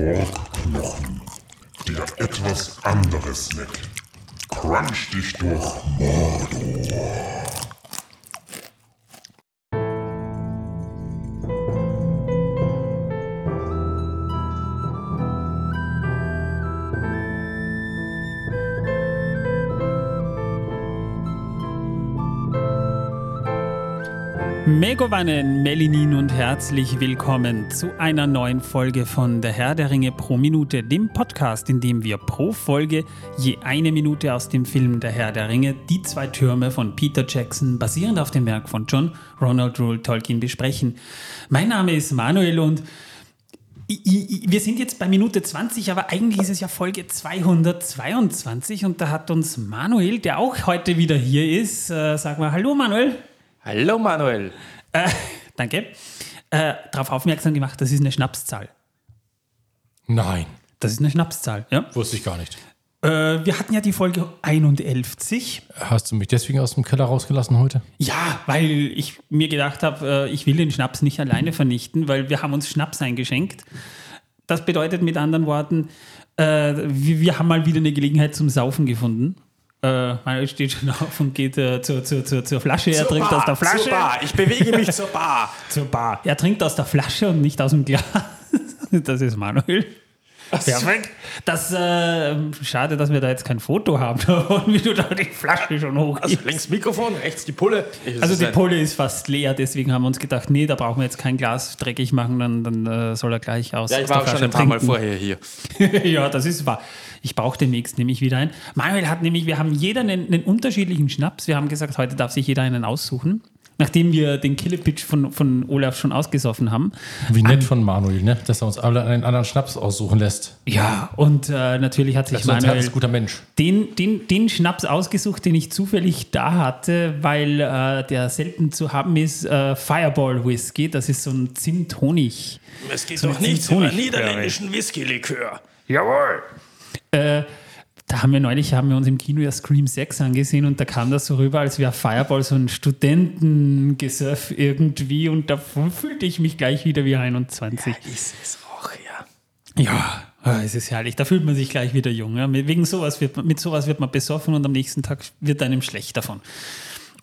Orkknochen, der etwas andere Snack. Crunch dich durch Mordor. Megovanen, Melinin und herzlich willkommen zu einer neuen Folge von Der Herr der Ringe pro Minute, dem Podcast, in dem wir pro Folge je eine Minute aus dem Film Der Herr der Ringe, die zwei Türme von Peter Jackson, basierend auf dem Werk von John Ronald Rule Tolkien, besprechen. Mein Name ist Manuel und wir sind jetzt bei Minute 20, aber eigentlich ist es ja Folge 222 und da hat uns Manuel, der auch heute wieder hier ist, äh, sag mal Hallo Manuel. Hallo Manuel. Äh, danke. Äh, darauf aufmerksam gemacht, das ist eine Schnapszahl. Nein, Das ist eine Schnapszahl, ja. wusste ich gar nicht. Äh, wir hatten ja die Folge 51. Hast du mich deswegen aus dem Keller rausgelassen heute? Ja, weil ich mir gedacht habe, äh, ich will den Schnaps nicht alleine vernichten, weil wir haben uns Schnaps eingeschenkt. Das bedeutet mit anderen Worten, äh, wir haben mal wieder eine Gelegenheit zum Saufen gefunden. Äh, Manuel steht schon auf und geht äh, zur, zur, zur, zur Flasche. Er trinkt aus der Flasche. Zur Bar. Ich bewege mich zur Bar. Zur Bar. Er trinkt aus der Flasche und nicht aus dem Glas. Das ist Manuel. Perfekt. Das, äh, schade, dass wir da jetzt kein Foto haben, davon, wie du da die Flasche schon Also hochgibst. links Mikrofon, rechts die Pulle. Es Also die Pulle ist fast leer, deswegen haben wir uns gedacht, nee, da brauchen wir jetzt kein Glas dreckig machen, dann, dann äh, soll er gleich aus. Ja, ich war auch schon ein paar Mal trinken. vorher hier. ja, das ist wahr. Ich brauche demnächst nämlich wieder einen. Manuel hat nämlich, wir haben jeder einen, einen unterschiedlichen Schnaps. Wir haben gesagt, heute darf sich jeder einen aussuchen. Nachdem wir den Killepitch von, von Olaf schon ausgesoffen haben. Wie nett von Manuel, ne? dass er uns alle einen anderen Schnaps aussuchen lässt. Ja, und äh, natürlich hat sich Das ist ein Manuel guter Mensch. den, den, den Schnaps ausgesucht, den ich zufällig da hatte, weil äh, der selten zu haben ist, äh, Fireball Whisky. Das ist so ein Zimt-Honig. Es geht So doch Zimt- über niederländischen Whisky-Likör. Jawohl. Äh, da haben wir neulich haben wir uns im Kino ja Scream 6 angesehen und da kam das so rüber, als wäre Fireball so ein Studentengesurf irgendwie und da fühlte ich mich gleich wieder wie 21. Ist es auch, ja. Ja, ah, es ist herrlich. Da fühlt man sich gleich wieder jung. Ja. Mit, wegen sowas wird, man- mit sowas wird man besoffen und am nächsten Tag wird einem schlecht davon.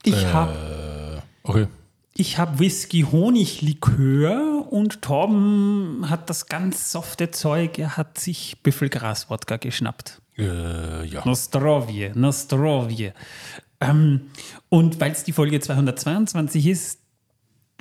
Ich habe Okay. Ich hab Whisky-Honig-Likör und Torben hat das ganz softe Zeug. Er hat sich Büffelgras-Wodka geschnappt. Äh, ja. Nostrovje, Nostrovje. Ähm, und weil es die Folge 222 ist,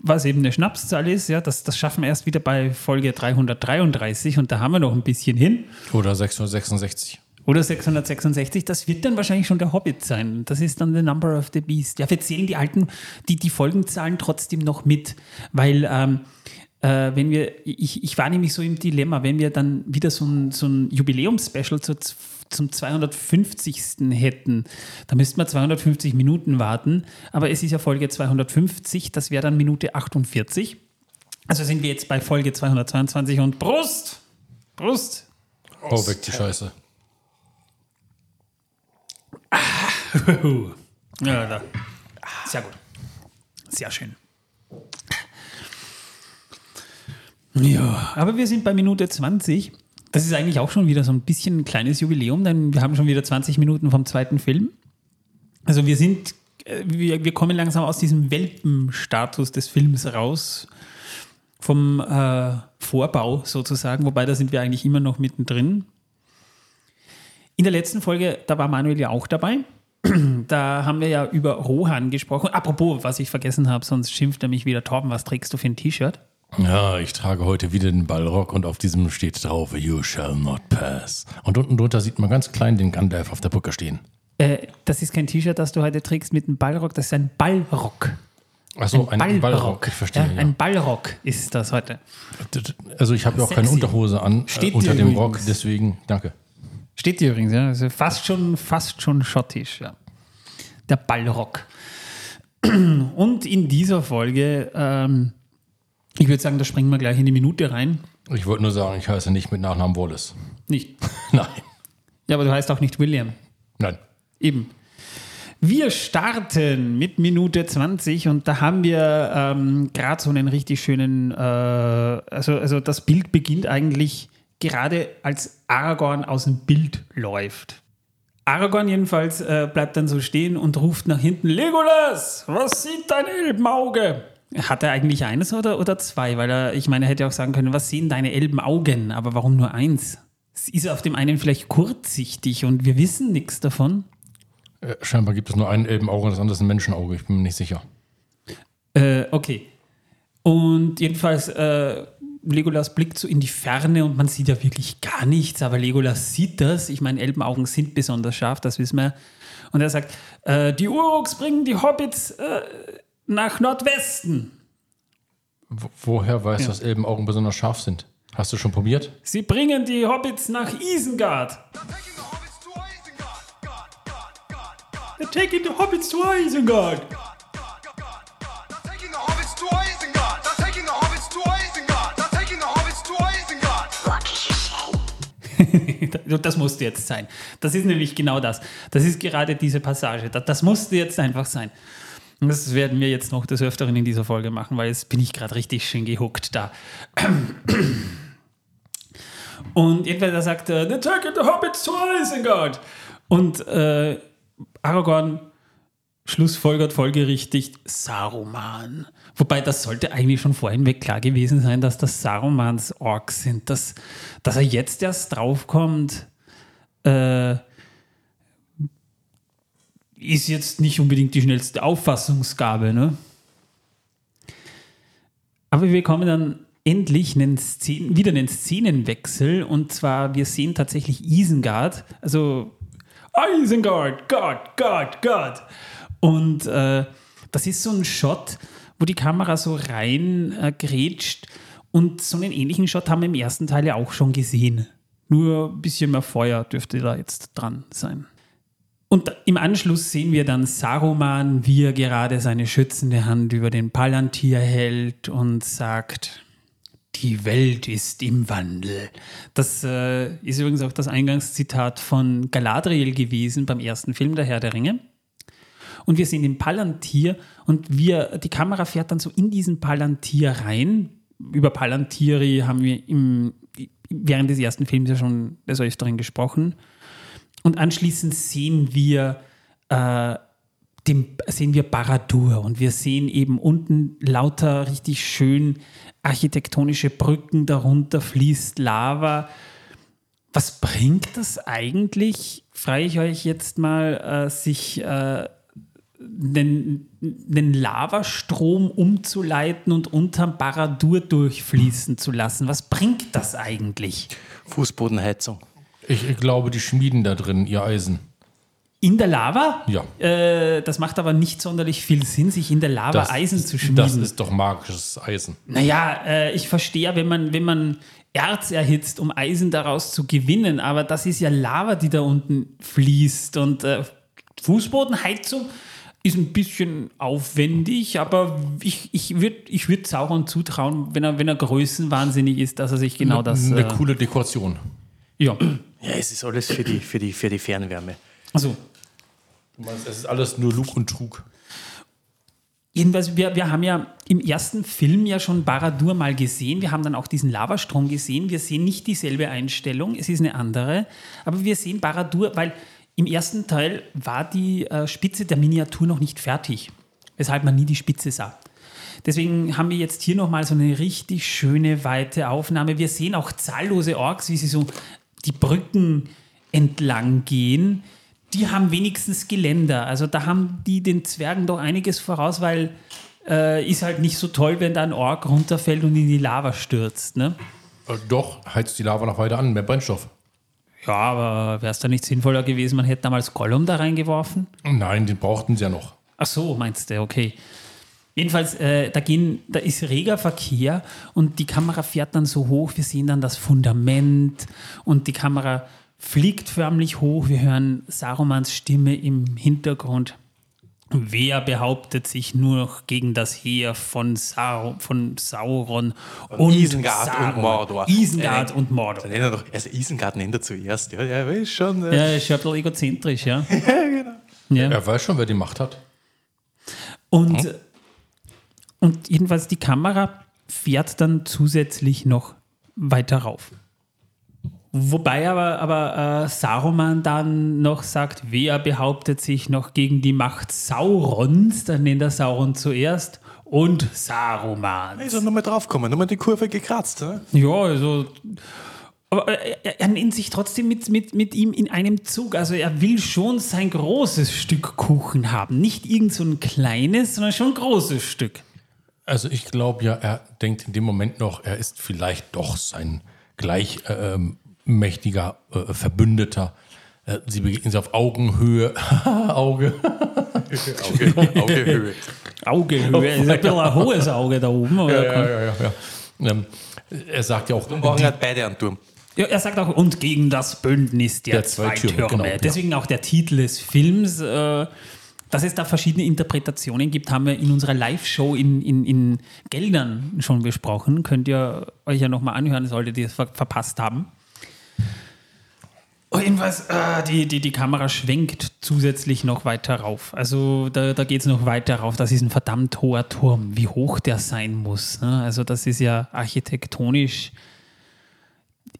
was eben eine Schnapszahl ist, ja, das, das schaffen wir erst wieder bei Folge 333 und da haben wir noch ein bisschen hin. Oder 666. Oder 666, das wird dann wahrscheinlich schon der Hobbit sein. Das ist dann The Number of the Beast. Ja, wir zählen die alten, die, die Folgenzahlen trotzdem noch mit, weil ähm, äh, wenn wir, ich, ich war nämlich so im Dilemma, wenn wir dann wieder so ein, so ein Jubiläumspecial zu, zum 250. hätten, da müssten wir 250 Minuten warten, aber es ist ja Folge 250, das wäre dann Minute 48. Also sind wir jetzt bei Folge 222 und Brust! Brust! Oh, weg die Scheiße. Ja, da. Sehr gut. Sehr schön. Ja, aber wir sind bei Minute 20. Das ist eigentlich auch schon wieder so ein bisschen ein kleines Jubiläum, denn wir haben schon wieder 20 Minuten vom zweiten Film. Also wir sind, äh, wir, wir kommen langsam aus diesem Welpenstatus des Films raus, vom äh, Vorbau sozusagen, wobei da sind wir eigentlich immer noch mittendrin. In der letzten Folge, da war Manuel ja auch dabei. Da haben wir ja über Rohan gesprochen. Apropos, was ich vergessen habe, sonst schimpft er mich wieder. Torben, was trägst du für ein T-Shirt? Ja, ich trage heute wieder den Ballrock und auf diesem steht drauf, You shall not pass. Und unten drunter sieht man ganz klein den Gandalf auf der Brücke stehen. Äh, das ist kein T-Shirt, das du heute trägst mit einem Ballrock, das ist ein Ballrock. Achso, ein, Ballrock, ich verstehe. Ja, Ja, Ein Ballrock ist das heute. Also ich habe ja auch keine. Unterhose an äh, unter dem übrigens. Rock, deswegen danke. Steht hier übrigens, ja. Also fast schon, fast schon schottisch, ja. Der Ballrock. Und in dieser Folge, ähm, ich würde sagen, da springen wir gleich in die Minute rein. Ich wollte nur sagen, ich heiße nicht mit Nachnamen Wallace. Nicht. Nein. Ja, aber du heißt auch nicht William. Nein. Eben. Wir starten mit Minute 20 und da haben wir ähm, gerade so einen richtig schönen, äh, also, also das Bild beginnt eigentlich gerade als Aragorn aus dem Bild läuft. Aragorn jedenfalls äh, bleibt dann so stehen und ruft nach hinten: Legolas, was sieht dein Elbenauge? Hat er eigentlich eines oder, oder zwei? Weil er, ich meine, er hätte auch sagen können: Was sehen deine Elbenaugen? Aber warum nur eins? Ist er auf dem einen vielleicht kurzsichtig und wir wissen nichts davon? Äh, scheinbar gibt es nur ein Elbenauge und das andere ist ein Menschenauge. Ich bin mir nicht sicher. Äh, okay. Und jedenfalls, äh, Legolas blickt so in die Ferne und man sieht ja wirklich gar nichts, aber Legolas sieht das. Ich meine, Elbenaugen sind besonders scharf, das wissen wir. Und er sagt, äh, die Uruks bringen die Hobbits äh, nach Nordwesten. Wo- woher weißt du, dass Elbenaugen besonders scharf sind? Hast du schon probiert? Sie bringen die Hobbits nach Isengard. They're taking the Hobbits to Isengard. Das musste jetzt sein. Das ist nämlich genau das. Das ist gerade diese Passage. Das, musste jetzt einfach sein. Das werden wir jetzt noch des Öfteren in dieser Folge machen, weil jetzt bin ich gerade richtig schön gehuckt da. Und irgendwer sagt, äh, The taking the Hobbits to Isengard. Und äh, Aragorn schlussfolgert folgerichtig Saruman. Wobei das sollte eigentlich schon vorhin weg klar gewesen sein, dass das Sarumans Orks sind. Dass, dass er jetzt erst draufkommt, äh, ist jetzt nicht unbedingt die schnellste Auffassungsgabe. Ne? Aber wir kommen dann endlich einen Szen wieder einen Szenenwechsel und zwar wir sehen tatsächlich Isengard, also Isengard, Gott, Gott, Gott. Und äh, das ist so ein Shot, wo die Kamera so rein äh, und so einen ähnlichen Shot haben wir im ersten Teil ja auch schon gesehen. Nur ein bisschen mehr Feuer dürfte da jetzt dran sein. Und im Anschluss sehen wir dann Saruman, wie er gerade seine schützende Hand über den Palantir hält und sagt, die Welt ist im Wandel. Das äh, ist übrigens auch das Eingangszitat von Galadriel gewesen beim ersten Film Der Herr der Ringe. Und wir sehen den Palantir und wir, die Kamera fährt dann so in diesen Palantir rein. Über Palantiri haben wir im, während des ersten Films ja schon des Öfteren gesprochen. Und anschließend sehen wir, äh, dem, sehen wir Baradur und wir sehen eben unten lauter richtig schön architektonische Brücken, darunter fließt Lava. Was bringt das eigentlich, frage ich euch jetzt mal, äh, sich äh, einen, einen Lavastrom umzuleiten und unterm Baradur durchfließen zu lassen? Was bringt das eigentlich? Fußbodenheizung. Ich, ich glaube, die schmieden da drin ihr Eisen. In der Lava? Ja. Äh, das macht aber nicht sonderlich viel Sinn, sich in der Lava Das, Eisen zu schmieden. das ist doch magisches Eisen. Naja, äh, ich verstehe, wenn man, wenn man Erz erhitzt, um Eisen daraus zu gewinnen, aber das ist ja Lava, die da unten fließt und äh, Fußbodenheizung ist ein bisschen aufwendig, aber ich, ich würde ich würd Sauron zutrauen, wenn er, wenn er größenwahnsinnig ist, dass er sich genau das... Eine Äh, coole Dekoration. ja, Ja, es ist alles für die, für die, für die Fernwärme. also Du meinst, es ist alles nur Lug und Trug. Jedenfalls, wir, wir haben ja im ersten Film ja schon Baradur mal gesehen. Wir haben dann auch diesen Lavastrom gesehen. Wir sehen nicht dieselbe Einstellung, es ist eine andere. Aber wir sehen Baradur, weil im ersten Teil war die äh, Spitze der Miniatur noch nicht fertig, weshalb man nie die Spitze sah. Deswegen haben wir jetzt hier nochmal so eine richtig schöne, weite Aufnahme. Wir sehen auch zahllose Orks, wie sie so die Brücken entlang gehen. Die haben wenigstens Geländer. Also da haben die den Zwergen doch einiges voraus, weil äh, ist halt nicht so toll, wenn da ein Ork runterfällt und in die Lava stürzt. Ne? Äh, doch, heizt die Lava noch weiter an, mehr Brennstoff. Ja, aber wäre es da nicht sinnvoller gewesen, man hätte damals Gollum da reingeworfen? Nein, den brauchten sie ja noch. Ach so, meinst du, okay. Jedenfalls, äh, da, gehen, da ist reger Verkehr und die Kamera fährt dann so hoch, wir sehen dann das Fundament und die Kamera fliegt förmlich hoch, wir hören Sarumans Stimme im Hintergrund. Wer behauptet sich nur noch gegen das Heer von, Sau von Sauron und Isengard und Saruman? Mordor. Isengard Äh, und Mordor. Er doch, also Isengard nennt er zuerst. Ja, ja, ist schon. Äh, Ja, ist ja ein bisschen egozentrisch, ja. ja, genau. ja. Er weiß schon, wer die Macht hat. Und, und jedenfalls die Kamera fährt dann zusätzlich noch weiter rauf. Wobei aber, aber äh, Saruman dann noch sagt, wer behauptet sich noch gegen die Macht Saurons, dann nennt er Sauron zuerst und Saruman. Ist er nochmal draufgekommen, nochmal die Kurve gekratzt. Ne? Ja, also. Aber er, er nennt sich trotzdem mit, mit, mit ihm in einem Zug. Also er will schon sein großes Stück Kuchen haben. Nicht irgend so ein kleines, sondern schon ein großes Stück. Also ich glaube ja, er denkt in dem Moment noch, er ist vielleicht doch sein gleich äh, ähm, mächtiger äh, Verbündeter. Äh, sie begegnen sich auf Augenhöhe. Auge. Auge, Augehöhe. Augehöhe. ist ein bisschen ein hohes Auge da oben. Oder? ja, ja, ja. ja. Ähm, er sagt ja auch, Morgen hat beide einen Turm. Ja, er sagt auch, und gegen das Bündnis der, Der zwei, Türme. Türme, genau, ja. Deswegen auch der Titel des Films. Äh, dass es da verschiedene Interpretationen gibt, haben wir in unserer Live-Show in, in, in Geldern schon besprochen. Könnt ihr euch ja nochmal anhören, solltet ihr es ver verpasst haben. Oh, jedenfalls, äh, die, die, die Kamera schwenkt zusätzlich noch weiter rauf. Also da, da geht es noch weiter rauf. Das ist ein verdammt hoher Turm. Wie hoch der sein muss. Ne? Also das ist ja architektonisch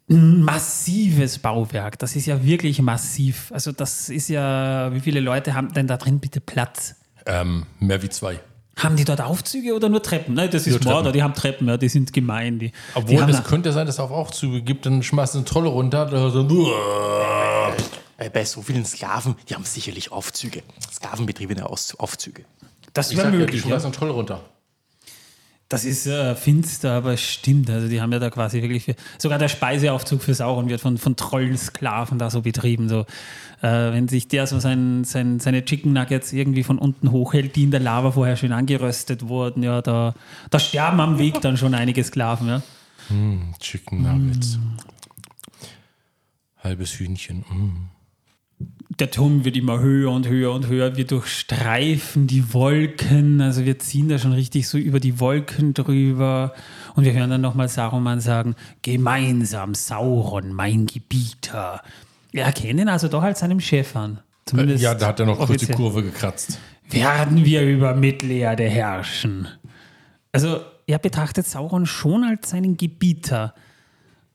ein massives Bauwerk. Das ist ja wirklich massiv. Also das ist ja, wie viele Leute haben denn da drin bitte Platz? ähm, mehr wie zwei. Haben die dort Aufzüge oder nur Treppen? Nein, das ist. Mörder, die haben Treppen, ja, die sind gemein. Die, Obwohl, es könnte sein, dass es auch Aufzüge gibt, dann schmeißt eine Trolle runter. So, Äh, Bei so vielen Sklaven, die haben sicherlich Aufzüge. Sklavenbetriebene Aus Aufzüge. das wäre ja, die möglich. Ja. schmeißen eine Trolle runter. Das ist äh, finster, aber es stimmt. Also die haben ja da quasi wirklich für, sogar der Speiseaufzug für Sauron wird von, von Trollensklaven da so betrieben. So, äh, wenn sich der so sein, sein, seine Chicken Nuggets irgendwie von unten hochhält, die in der Lava vorher schön angeröstet wurden, ja, da, da sterben am Weg dann schon einige Sklaven, ja. Chicken Nuggets. Halbes Hühnchen. Mm. Der Turm wird immer höher und höher und höher. Wir durchstreifen die Wolken. Also wir ziehen da schon richtig so über die Wolken drüber. Und wir hören dann nochmal Saruman sagen, gemeinsam Sauron, mein Gebieter. Wir erkennen ihn also doch als seinem Chef an. Zumindest Ja, da hat er noch kurz die offiziell. Kurve gekratzt. Werden wir über Mittelerde herrschen. Also er betrachtet Sauron schon als seinen Gebieter.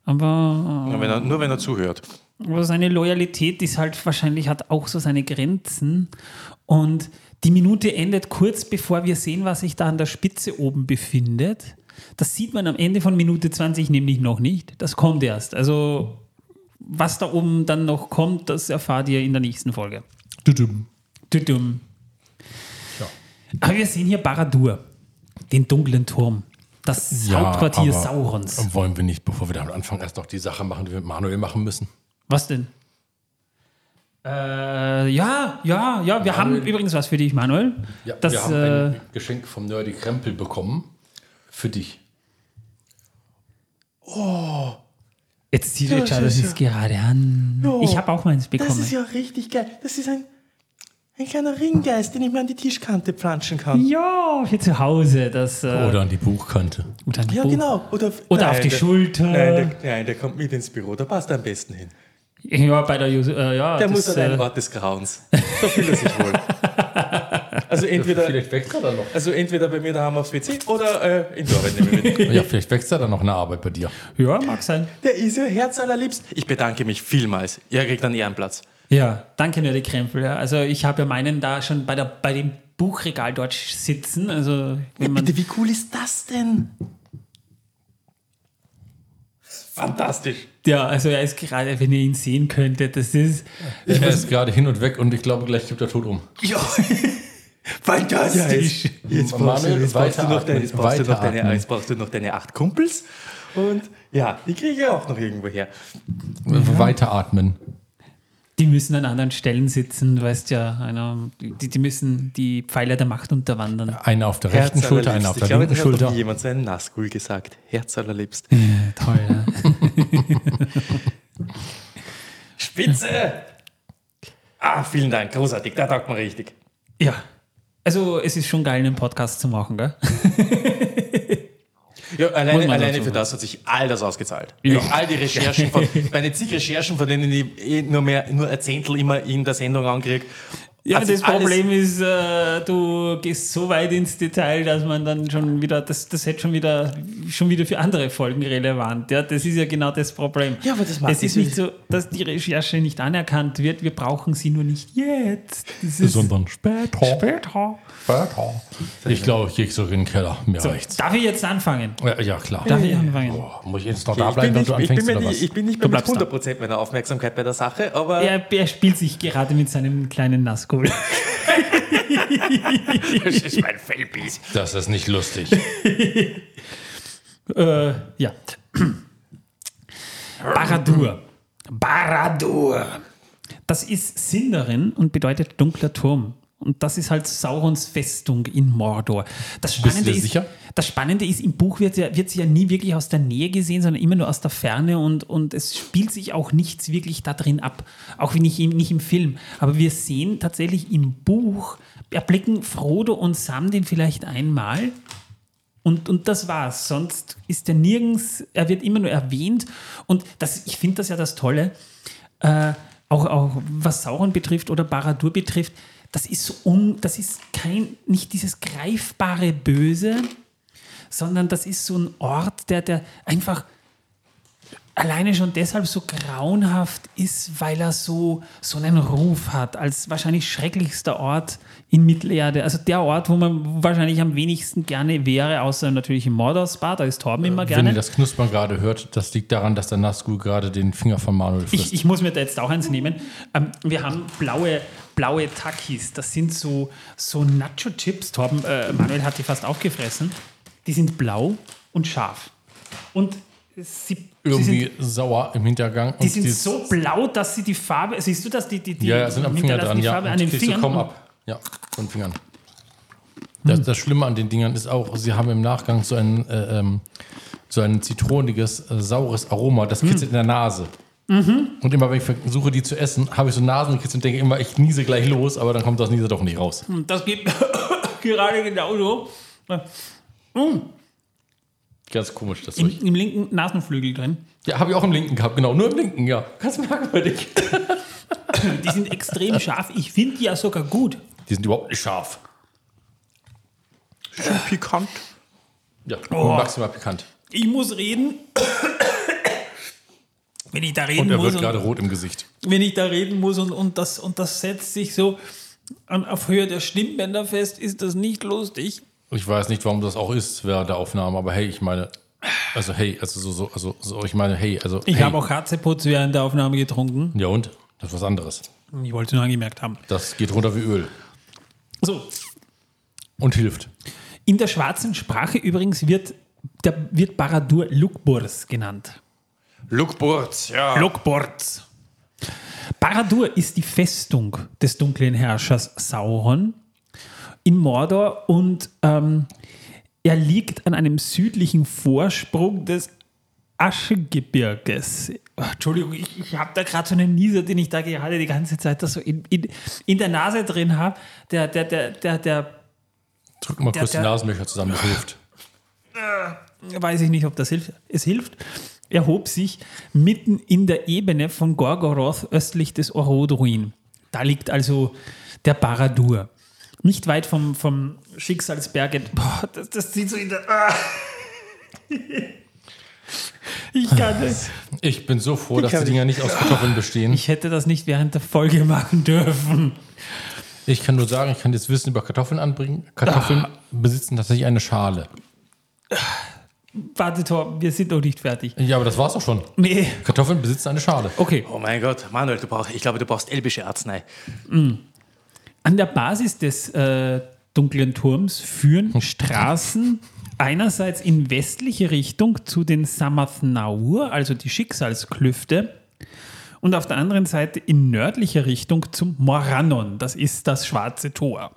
Aber Nur wenn er, nur wenn er zuhört. Aber seine Loyalität ist halt wahrscheinlich, hat auch so seine Grenzen. Und die Minute endet kurz bevor wir sehen, was sich da an der Spitze oben befindet. Das sieht man am Ende von Minute 20 nämlich noch nicht. Das kommt erst. Also, was da oben dann noch kommt, das erfahrt ihr in der nächsten Folge. Tudum. Tudum. Ja. Aber wir sehen hier Baradur, den dunklen Turm. Das Hauptquartier aber Saurons. Wollen wir nicht, bevor wir damit anfangen, erst noch die Sache machen, die wir mit Manuel machen müssen? Was denn? Äh, ja, ja, ja, wir haben übrigens was für dich, Manuel. Ja, das, wir haben äh, ein Geschenk vom Nerdy Krempel bekommen. Für dich. jetzt zieht euch das ist gerade an. Ich habe auch meins bekommen. ja richtig geil. Das ist ein, ein kleiner Ringgeist, den ich mir an die Tischkante planschen kann. ja, für zu Hause. Das, äh, Oder an die Buchkante. oder an die Ja, Buch- genau. Oder, Oder auf die der, Schulter. Nein der, nein, der kommt mit ins Büro, da passt er am besten hin. Ja, bei der Jus äh, ja, Der das, muss an einen äh, Ort des Grauens. Da fühlt er sich wohl. Also entweder, wächst er dann noch. also entweder bei mir daheim aufs WC oder äh, in die Arbeit nehmen wir mit. Ja, vielleicht wächst er dann noch eine Arbeit bei dir. Ja, mag sein. Der ist ja herzallerliebst. Ich bedanke mich vielmals. Er kriegt einen Ehrenplatz. Ja, danke, Nerdy Krempel. Ja. Also ich habe ja meinen da schon bei, der, bei dem Buchregal dort sitzen. Also wenn man, Bitte, wie cool ist das denn? Fantastisch. Ja, also er ist gerade, wenn ihr ihn sehen könntet, das ist Er ist gerade hin und weg und ich glaube, gleich gibt er tot um. Ja, fantastisch. jetzt, brauchst du, Manuel, jetzt, brauchst du noch deine, jetzt, brauchst du noch deine, jetzt brauchst du noch deine acht Kumpels. Und ja, die kriege ich auch noch irgendwo her. Weiteratmen. Die müssen an anderen Stellen sitzen, du weißt ja, einer, die, die müssen die Pfeiler der Macht unterwandern. Einer auf der rechten Schulter, einer auf der ich glaube, linken das hat noch Schulter. nie jemand so einen Nazgul gesagt. Herzallerliebst. Toll, ja. Spitze! Ah, vielen Dank, großartig, da taugt man richtig. ja. Also es ist schon geil, einen Podcast zu machen, gell? Ja, alleine, alleine für das hat sich all das ausgezahlt. Ja. All die Recherchen, von, meine zig Recherchen, von denen ich eh nur mehr, nur ein Zehntel immer in der Sendung ankriege. Ja, Also das Problem ist, äh, du gehst so weit ins Detail, dass man dann schon wieder, das, das hätte schon wieder, schon wieder für andere Folgen relevant. Ja, das ist ja genau das Problem. Ja, aber das macht Es ist nicht so, dass die Recherche nicht anerkannt wird. Wir brauchen sie nur nicht jetzt. Das ist Sondern später. später. Später. Ich glaube, ich gehe zurück in den Keller. Mir reicht's. Darf ich jetzt anfangen? Ja, ja, klar. Darf ich anfangen? Boah, muss ich jetzt noch da Ich bin, bleiben, wenn nicht, du ich, bin anfängst oder nicht, was? ich bin nicht mit bleibst da. 100% meiner Aufmerksamkeit bei der Sache, aber Er, er spielt sich gerade mit seinem kleinen Nazgul. das ist mein Fellbiss. Das ist nicht lustig. äh, ja. Baradur. Baradur. Das ist Sindarin und bedeutet dunkler Turm. Und das ist halt Saurons Festung in Mordor. Das Spannende, ist, das Spannende ist, im Buch wird, ja, wird sie ja nie wirklich aus der Nähe gesehen, sondern immer nur aus der Ferne und, und es spielt sich auch nichts wirklich da drin ab. Auch nicht im, nicht im Film. Aber wir sehen tatsächlich im Buch, erblicken Frodo und Sam den vielleicht einmal und, und das war's. Sonst ist er nirgends, er wird immer nur erwähnt. Und das, ich finde das ja das Tolle, äh, auch, auch was Sauron betrifft oder Baradur betrifft, das ist so un, das ist kein, nicht dieses greifbare Böse, sondern das ist so ein Ort, der, der einfach alleine schon deshalb so grauenhaft ist, weil er so, so einen Ruf hat, als wahrscheinlich schrecklichster Ort in Mittelerde. Also der Ort, wo man wahrscheinlich am wenigsten gerne wäre, außer natürlich im Mordorspa, da ist Torben immer Wenn gerne. ihr das Knuspern gerade hört, das liegt daran, dass der Nazgul gerade den Finger von Manuel frisst. Ich, ich muss mir da jetzt auch eins nehmen. Ähm, wir haben blaue, blaue Takis. Das sind so, so Nacho-Chips. Torben, äh, Manuel hat die fast aufgefressen. Die sind blau und scharf. Und sie, sie Irgendwie sind, sauer im Hintergang. die sind so blau, dass sie die Farbe. Siehst du das? Die, die, die Ja, ja, sind am Finger dran, die ja. An den Fingern. kaum ab. Ja, von den Fingern. Das, das Schlimme an den Dingern ist auch, sie haben im Nachgang so ein, äh, ähm, so ein zitroniges, äh, saures Aroma, das kitzelt in der Nase. Und immer wenn ich versuche, die zu essen, habe ich so Nasenkitzel und denke immer, ich niese gleich los, aber dann kommt das Niese doch nicht raus. Und das geht gerade genauso. Ganz komisch, das Im, Zeug. Im linken Nasenflügel drin. Ja, habe ich auch im linken gehabt, genau, nur im linken, ja. Ganz merkwürdig. Die sind extrem scharf. Ich finde die ja sogar gut. Die sind überhaupt nicht scharf. Schön pikant. Ja, nur maximal pikant. Ich muss reden. Wenn ich da reden Und er muss. wird und- gerade rot im Gesicht. wenn ich da reden muss und, und, das, und das setzt sich so an, auf Höhe der Stimmbänder fest, ist das nicht lustig. Ich weiß nicht, warum das auch ist während der Aufnahme, aber hey, ich meine, also hey, also so, so, also so, ich meine, hey, also Ich hey. habe auch Harzeputz während der Aufnahme getrunken. Ja und? Das ist was anderes. Ich wollte es nur angemerkt haben. Das geht runter wie Öl So, und hilft. in der schwarzen Sprache übrigens wird, der, wird Baradur Lukburs genannt. Lookboards, ja. Lukburs. Baradur ist die Festung des dunklen Herrschers Sauron in Mordor und ähm, er liegt an einem südlichen Vorsprung des Aschegebirges. Oh, Entschuldigung, ich, ich habe da gerade so einen Nieser, den ich da gerade die ganze Zeit das so in, in, in der Nase drin habe. Der, der, der, der, der, Drück mal Der- kurz der- die Nasenlöcher zusammen, das hilft. weiß ich nicht, ob das hilft. Es hilft. Erhob sich mitten in der Ebene von Gorgoroth östlich des Orodruin. Da liegt also der Baradur. Nicht weit vom, vom Schicksalsberg. Boah, das, das sieht so in der. Ah. Ich kann es. Ich bin so froh, dass die Dinger nicht aus Kartoffeln bestehen. Ich hätte das nicht während der Folge machen dürfen. Ich kann nur sagen, ich kann jetzt Wissen über Kartoffeln anbringen. Kartoffeln besitzen tatsächlich eine Schale. Warte, Tor, wir sind noch nicht fertig. Ja, aber das war's auch schon. Nee. Kartoffeln besitzen eine Schale. Okay. Oh mein Gott, Manuel, du brauchst, ich glaube, du brauchst elbische Arznei. An der Basis des äh, dunklen Turms führen Straßen einerseits in westliche Richtung zu den Samathnaur, also die Schicksalsklüfte, und auf der anderen Seite in nördlicher Richtung zum Morannon, das ist das schwarze Tor.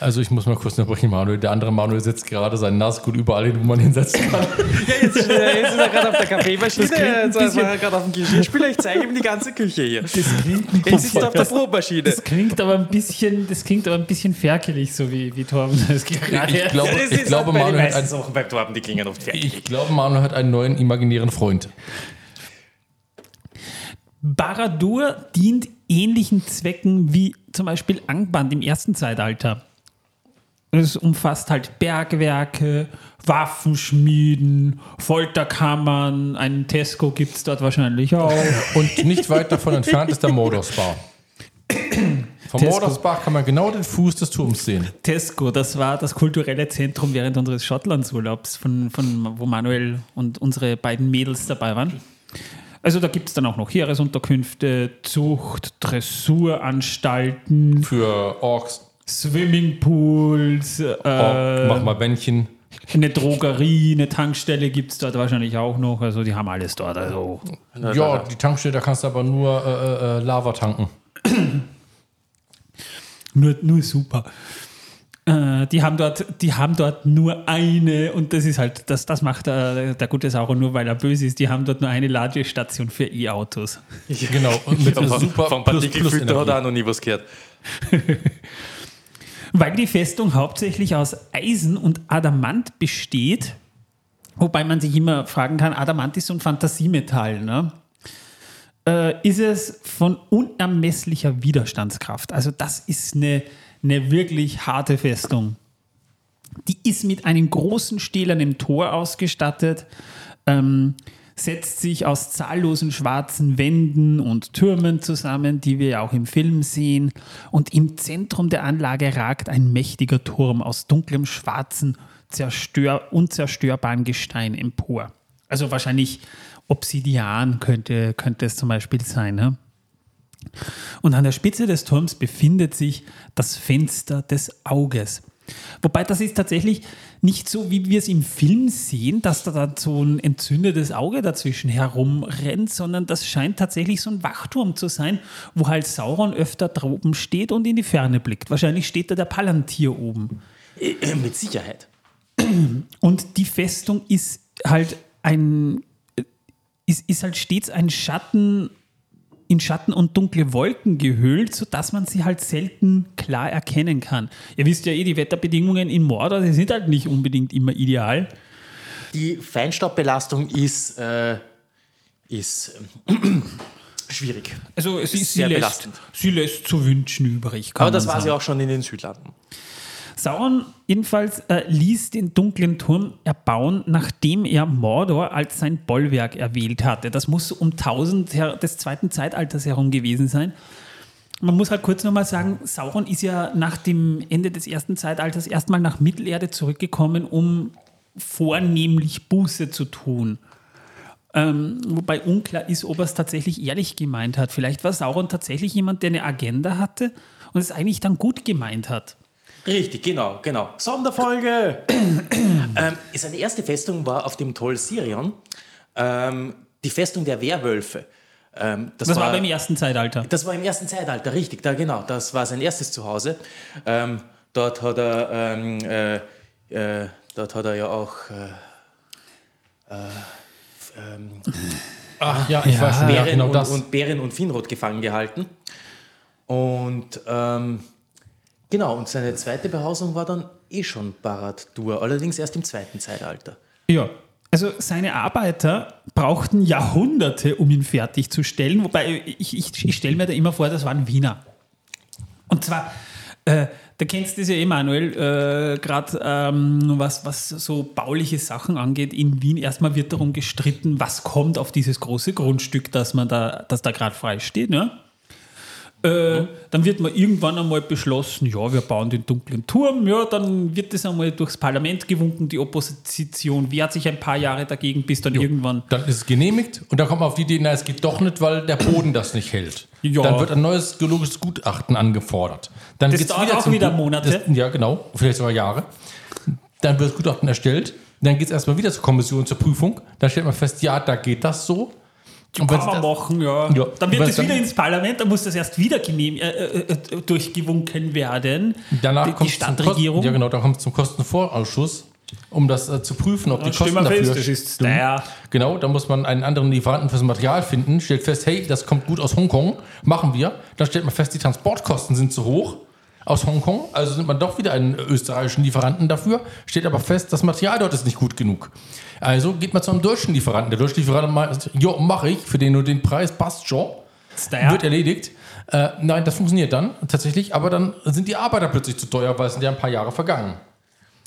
Also ich muss mal kurz unterbrechen, Manuel. Der andere Manuel setzt gerade seinen Nasgut überall hin, wo man hinsetzen kann. Ja, jetzt, ist er- jetzt ist er gerade auf der Kaffeemaschine, Das jetzt ist er gerade auf dem Geschirrspüler. Ich zeige ihm die ganze Küche hier. Das klingt, Jetzt sitzt er auf der Brotmaschine. das klingt aber ein bisschen, das klingt aber ein bisschen ferkelig, so wie, wie Torben das gerade Ich glaube, Das ich glaube Manuel hat meisten einen, Sachen beim Torben, die klingen oft fertig. ich glaube, Manuel hat einen neuen imaginären Freund. Baradur dient ähnlichen Zwecken wie zum Beispiel Angband im ersten Zeitalter. Es umfasst halt Bergwerke, Waffenschmieden, Folterkammern, einen Tesco gibt es dort wahrscheinlich auch. Und nicht weit davon entfernt ist der Mordorsbar. Vom Tesco. Kann man genau den Fuß des Turms sehen. Tesco, das war das kulturelle Zentrum während unseres Schottlandsurlaubs, von, von, wo Manuel und unsere beiden Mädels dabei waren. Also da gibt es dann auch noch Heeresunterkünfte, Zucht, Dressuranstalten, Für Orks, Swimmingpools, äh, Ork, mach mal Bändchen. eine Drogerie, eine Tankstelle gibt es dort wahrscheinlich auch noch. Also die haben alles dort. Also Ja, die Tankstelle, da kannst du aber nur äh, äh, Lava tanken. nur, nur super. Äh, die, haben dort, die haben dort nur eine, und das ist halt, das, das macht der, der gute Sauron nur, weil er böse ist. Die haben dort nur eine Ladestation für E-Autos. Genau, und mit Ja, von, super vom Partikelfilter hat er auch noch nie was gehört. Weil die Festung hauptsächlich aus Eisen und Adamant besteht, wobei man sich immer fragen kann, Adamant ist so ein Fantasiemetall, ne? Äh, ist es von unermesslicher Widerstandskraft. Also das ist eine, eine wirklich harte Festung. Die ist mit einem großen stählernen Tor ausgestattet, ähm, setzt sich aus zahllosen schwarzen Wänden und Türmen zusammen, die wir auch im Film sehen. Und im Zentrum der Anlage ragt ein mächtiger Turm aus dunklem, schwarzen, zerstör unzerstörbaren Gestein empor. Also wahrscheinlich Obsidian könnte, könnte es zum Beispiel sein. Ne? Und an der Spitze des Turms befindet sich das Fenster des Auges. Wobei das ist tatsächlich nicht so, wie wir es im Film sehen, dass da dann so ein entzündetes Auge dazwischen herumrennt, sondern das scheint tatsächlich so ein Wachturm zu sein, wo halt Sauron öfter droben steht und in die Ferne blickt. Wahrscheinlich steht da der Palantir oben. Äh, äh, mit Sicherheit. Und die Festung ist halt ein, ist, ist halt stets ein Schatten, in Schatten und dunkle Wolken gehüllt, sodass man sie halt selten klar erkennen kann. Ihr wisst ja eh, die Wetterbedingungen in Mordor, die sind halt nicht unbedingt immer ideal. Die Feinstaubbelastung ist, äh, ist ähm, schwierig. Also sie, Ist sie, lässt, sie lässt zu wünschen übrig. Aber das war sie auch schon in den Südlanden. Sauron jedenfalls äh, ließ den dunklen Turm erbauen, nachdem er Mordor als sein Bollwerk erwählt hatte. Das muss um 1000 her- des zweiten Zeitalters herum gewesen sein. Man muss halt kurz nochmal sagen, Sauron ist ja nach dem Ende des ersten Zeitalters erstmal nach Mittelerde zurückgekommen, um vornehmlich Buße zu tun. Ähm, wobei unklar ist, ob er es tatsächlich ehrlich gemeint hat. Vielleicht war Sauron tatsächlich jemand, der eine Agenda hatte und es eigentlich dann gut gemeint hat. Richtig, genau, genau. Sonderfolge! ähm, seine erste Festung war auf dem Tol Sirion, ähm, die Festung der Werwölfe. Ähm, das, Das war beim ersten Zeitalter. Das war im ersten Zeitalter, richtig, da genau. Das war sein erstes Zuhause. Ähm, dort hat er, ähm, äh, äh, dort hat er ja auch äh, Ach ja, ich weiß schon, ja, Bären, genau und, das. und Bären und Finrod gefangen gehalten. Und ähm, genau, und seine zweite Behausung war dann eh schon Barad-Dur, allerdings erst im zweiten Zeitalter. Ja. Also seine Arbeiter brauchten Jahrhunderte, um ihn fertigzustellen, wobei ich, ich, ich stelle mir da immer vor, das waren Wiener. Und zwar, äh, da kennst du das ja eh, Manuel, äh, gerade ähm, was, was so bauliche Sachen angeht in Wien. Erstmal wird darum gestritten, was kommt auf dieses große Grundstück, das man da, das da gerade frei steht. Ne? Äh, dann wird man irgendwann einmal beschlossen, ja, wir bauen den dunklen Turm, ja, dann wird das einmal durchs Parlament gewunken, die Opposition wehrt sich ein paar Jahre dagegen, bis dann irgendwann Dann ist es genehmigt und dann kommt man auf die Idee, na, es geht doch nicht, weil der Boden das nicht hält. Ja. Dann wird ein neues geologisches Gutachten angefordert. Dann Das dauert auch zum wieder Monate. Das, ja, genau, vielleicht sogar Jahre. Dann wird das Gutachten erstellt. Dann geht es erstmal wieder zur Kommission zur Prüfung. Dann stellt man fest, ja, da geht das so. Kann man das- machen, ja. Ja. Dann wird es dann- wieder ins Parlament, dann muss das erst wieder genehm, äh, äh, äh, durchgewunken werden. Danach die, die kommt es zum Kosten- Stadtregierung. Ja, genau, da kommt es zum Kostenvorausschuss, um das äh, zu prüfen, ob die stellen Kosten fest, dafür das ist der. Genau, da muss man einen anderen Lieferanten fürs Material finden, stellt fest, hey, das kommt gut aus Hongkong, machen wir. Dann stellt man fest, die Transportkosten sind zu hoch aus Hongkong, also nimmt man doch wieder einen österreichischen Lieferanten dafür, stellt aber fest, das Material dort ist nicht gut genug. Also geht man zu einem deutschen Lieferanten. Der deutsche Lieferant meint, jo, mache ich, für den nur den Preis passt schon. Steyr. wird erledigt. Äh, nein, das funktioniert dann tatsächlich, aber dann sind die Arbeiter plötzlich zu teuer, weil es sind ja ein paar Jahre vergangen.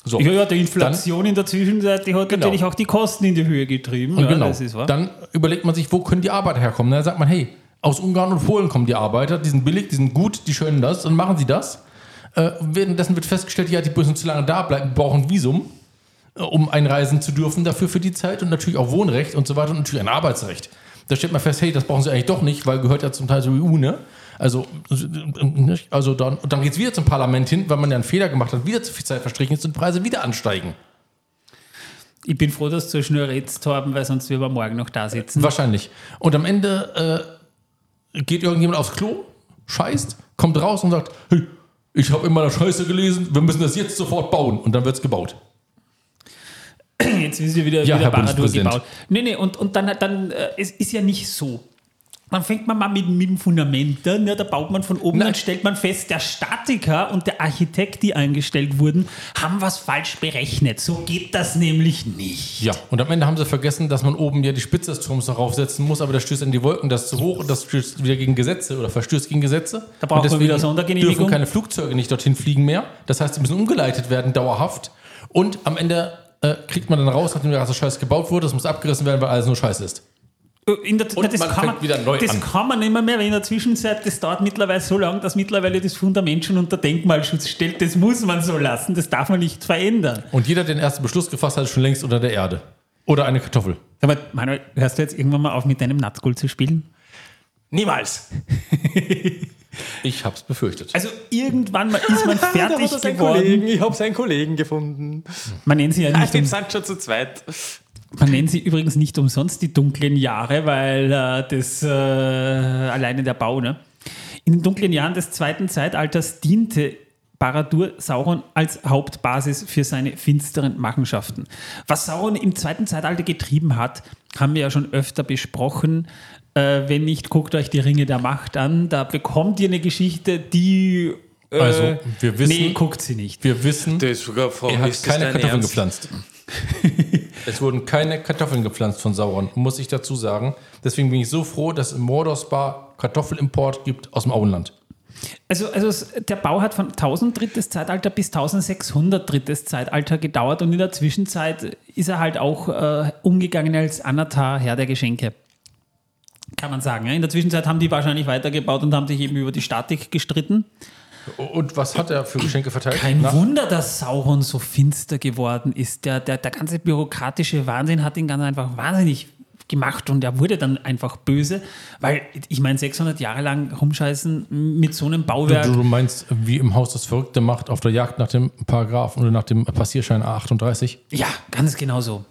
So. Ja, ja, die Inflation in der Zwischenzeit, die hat Genau. natürlich auch die Kosten in die Höhe getrieben. Ja, genau. das ist wahr. Dann überlegt man sich, wo können die Arbeiter herkommen. Dann sagt man, hey, aus Ungarn und Polen kommen die Arbeiter, die sind billig, die sind gut, die schönen das, dann machen sie das. Äh, währenddessen wird festgestellt, ja, die müssen zu lange da bleiben, brauchen Visum, äh, um einreisen zu dürfen dafür für die Zeit und natürlich auch Wohnrecht und so weiter und natürlich ein Arbeitsrecht. Da stellt man fest, hey, das brauchen sie eigentlich doch nicht, weil gehört ja zum Teil zur EU, ne? Also, äh, nicht? also dann, dann geht es wieder zum Parlament hin, weil man ja einen Fehler gemacht hat, wieder zu viel Zeit verstrichen ist und Preise wieder ansteigen. ich bin froh, dass du schnell redest, Torben, weil sonst wir morgen noch da sitzen. Wahrscheinlich. Und am Ende äh, geht irgendjemand aufs Klo, scheißt, kommt raus und sagt, hey, ich habe in meiner Scheiße gelesen, wir müssen das jetzt sofort bauen. Und dann wird es gebaut. Jetzt ist ja wieder, Ja, wieder Herr Baradur gebaut. Nee, nee, und, und dann, dann äh, es ist ja nicht so. Dann fängt man mal mit, mit dem Fundament an, ne, da baut man von oben, Nein. dann stellt man fest, der Statiker und der Architekt, die eingestellt wurden, haben was falsch berechnet. So geht das nämlich nicht. Ja, und am Ende haben sie vergessen, dass man oben ja die Spitze des Turms darauf setzen muss, aber das stößt in die Wolken, das ist zu hoch und das stößt wieder gegen Gesetze oder verstößt gegen Gesetze. Da man deswegen wieder Sondergenehmigung. dürfen keine Flugzeuge nicht dorthin fliegen mehr. Das heißt, sie müssen umgeleitet werden, dauerhaft. Und am Ende äh, kriegt man dann raus, nachdem der ganze Scheiß gebaut wurde, das muss abgerissen werden, weil alles nur Scheiße ist. Äh, In der, Und na, das man kann man, wieder neu das an. kann man nicht mehr, mehr, weil in der Zwischenzeit, das dauert mittlerweile so lang, dass mittlerweile das Fundament schon unter Denkmalschutz stellt. Das muss man so lassen, das darf man nicht verändern. Und jeder, der den ersten Beschluss gefasst hat, ist schon längst unter der Erde. Oder eine Kartoffel. Aber Manuel, hörst du jetzt irgendwann mal auf, mit deinem Nazgul zu spielen? Niemals. Ich hab's befürchtet. Also irgendwann mal ist man fertig er geworden. Kollegen. Ich habe seinen Kollegen gefunden. Man nennt sie ja nicht, Die um, sind schon zu zweit. Man nennt sie übrigens nicht umsonst die dunklen Jahre, weil äh, das äh, alleine der Bau, ne? In den dunklen Jahren des zweiten Zeitalters diente Baradur Sauron als Hauptbasis für seine finsteren Machenschaften. Was Sauron im zweiten Zeitalter getrieben hat, haben wir ja schon öfter besprochen. Äh, wenn nicht, guckt euch die Ringe der Macht an. Da bekommt ihr eine Geschichte, die. Äh, Also, wir wissen- Nee, guckt sie nicht. Wir wissen, er hat keine Kartoffeln Ernst? gepflanzt. es wurden keine Kartoffeln gepflanzt von Sauron, muss ich dazu sagen. Deswegen bin ich so froh, dass es im Mordor-Spa Kartoffelimport gibt aus dem Auenland. Also, also der Bau hat von 1000 drittes Zeitalter bis 1600 drittes Zeitalter gedauert und in der Zwischenzeit ist er halt auch äh, umgegangen als Anatar, Herr der Geschenke. Kann man sagen. Ja? In der Zwischenzeit haben die wahrscheinlich weitergebaut und haben sich eben über die Statik gestritten. Und was hat er für Geschenke verteilt? Kein Na, Wunder, dass Sauron so finster geworden ist. Der, der, der ganze bürokratische Wahnsinn hat ihn ganz einfach wahnsinnig gemacht und er wurde dann einfach böse, weil ich meine 600 Jahre lang rumscheißen mit so einem Du, Bauwerk. du meinst, wie im Haus das Verrückte macht, auf der Jagd nach dem Paragraphen oder nach dem Passierschein A38? Ja, ganz genau so.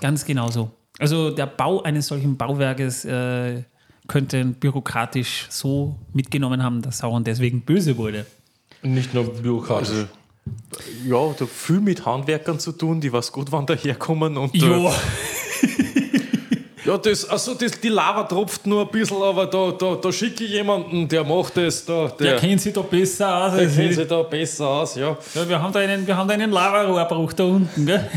Ganz genau so. Also der Bau eines solchen Bauwerkes äh, könnte bürokratisch so mitgenommen haben, dass Sauron deswegen böse wurde. Nicht nur bürokratisch. Also, ja, da viel mit Handwerkern zu tun, die was gut wann daherkommen und äh, Jo, ja, das, also das, die Lava tropft nur ein bisschen, aber da, da, da schicke ich jemanden, der macht das, da, der der, kennt sich da besser aus. der kennt ich. sich da besser aus, ja. Ja, wir haben da einen, wir haben da einen Lavarohrbruch da unten, gell?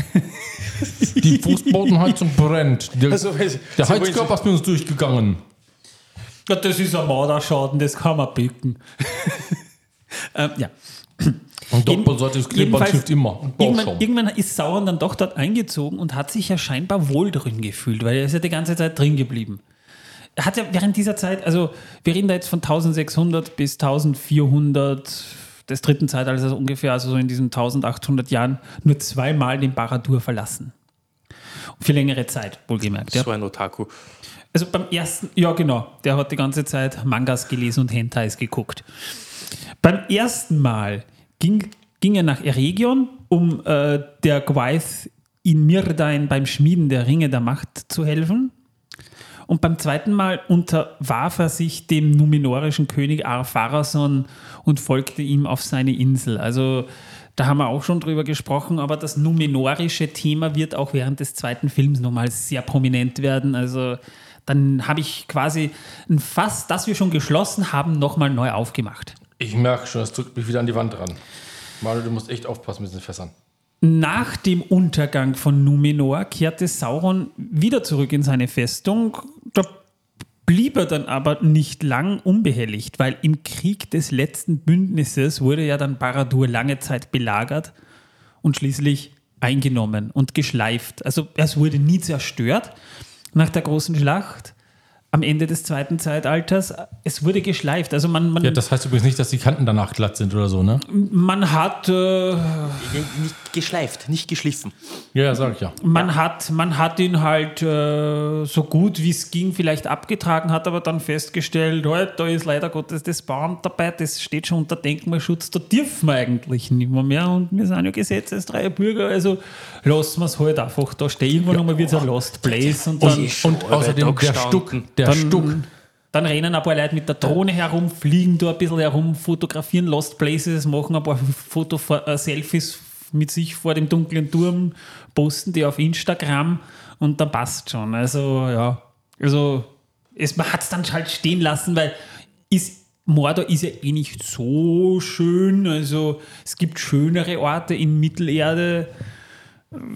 Die Fußbodenheizung brennt. Der, Also, der Heizkörper ist bei uns durchgegangen. Ja, das ist ein Marderschaden, das kann man bücken. ähm, ja. Und doppelseitiges Jedenfalls- hilft immer. Irgendwann, irgendwann ist Sauron dann doch dort eingezogen und hat sich ja scheinbar wohl drin gefühlt, weil er ist ja die ganze Zeit drin geblieben. Er hat ja während dieser Zeit, also wir reden da jetzt von 1600 bis 1400 des dritten Zeitalters also ungefähr, also so in diesen 1800 Jahren, nur zweimal den Baradur verlassen. Und für längere Zeit, wohlgemerkt. Ja. So ein Otaku. Also beim ersten, ja genau, der hat die ganze Zeit Mangas gelesen und Hentais geguckt. Beim ersten Mal ging, ging er nach Eregion, um äh, der Gwaith in Mirdain beim Schmieden der Ringe der Macht zu helfen. Und beim zweiten Mal unterwarf er sich dem numenorischen König Ar-Pharason und folgte ihm auf seine Insel. Also da haben wir auch schon drüber gesprochen, aber das numenorische Thema wird auch während des zweiten Films nochmal sehr prominent werden. Also dann habe ich quasi ein Fass, das wir schon geschlossen haben, nochmal neu aufgemacht. Ich merke schon, das drückt mich wieder an die Wand ran. Manuel, du musst echt aufpassen mit diesen Fässern. Nach dem Untergang von Numenor kehrte Sauron wieder zurück in seine Festung. Da blieb er dann aber nicht lang unbehelligt, weil im Krieg des letzten Bündnisses wurde ja dann Baradur lange Zeit belagert und schließlich eingenommen und geschleift. Also es wurde nie zerstört nach der großen Schlacht am Ende des zweiten Zeitalters. Es wurde geschleift. Also man, man, Ja, das heißt übrigens nicht, dass die Kanten danach glatt sind oder so, ne? man hat äh, Nicht geschleift, nicht geschliffen. Ja, ja, sag ich ja. Man, hat, man hat ihn halt äh, so gut wie es ging vielleicht abgetragen, hat aber dann festgestellt, halt, da ist leider Gottes das Baum dabei, das steht schon unter Denkmalschutz, da dürfen wir eigentlich nicht mehr, mehr und wir sind ja gesetzestreue Bürger, also lassen wir es halt einfach da stehen. Irgendwann einmal wird es ein Lost Place und dann, Und außerdem der Stuck, der dann, Stuck. dann rennen ein paar Leute mit der Drohne herum, fliegen da ein bisschen herum, fotografieren Lost Places, machen ein paar Foto äh, Selfies mit sich vor dem dunklen Turm, posten die auf Instagram und dann passt schon. Also ja, also es, man hat es dann halt stehen lassen, weil ist, Mordor ist ja eh nicht so schön. Also es gibt schönere Orte in Mittelerde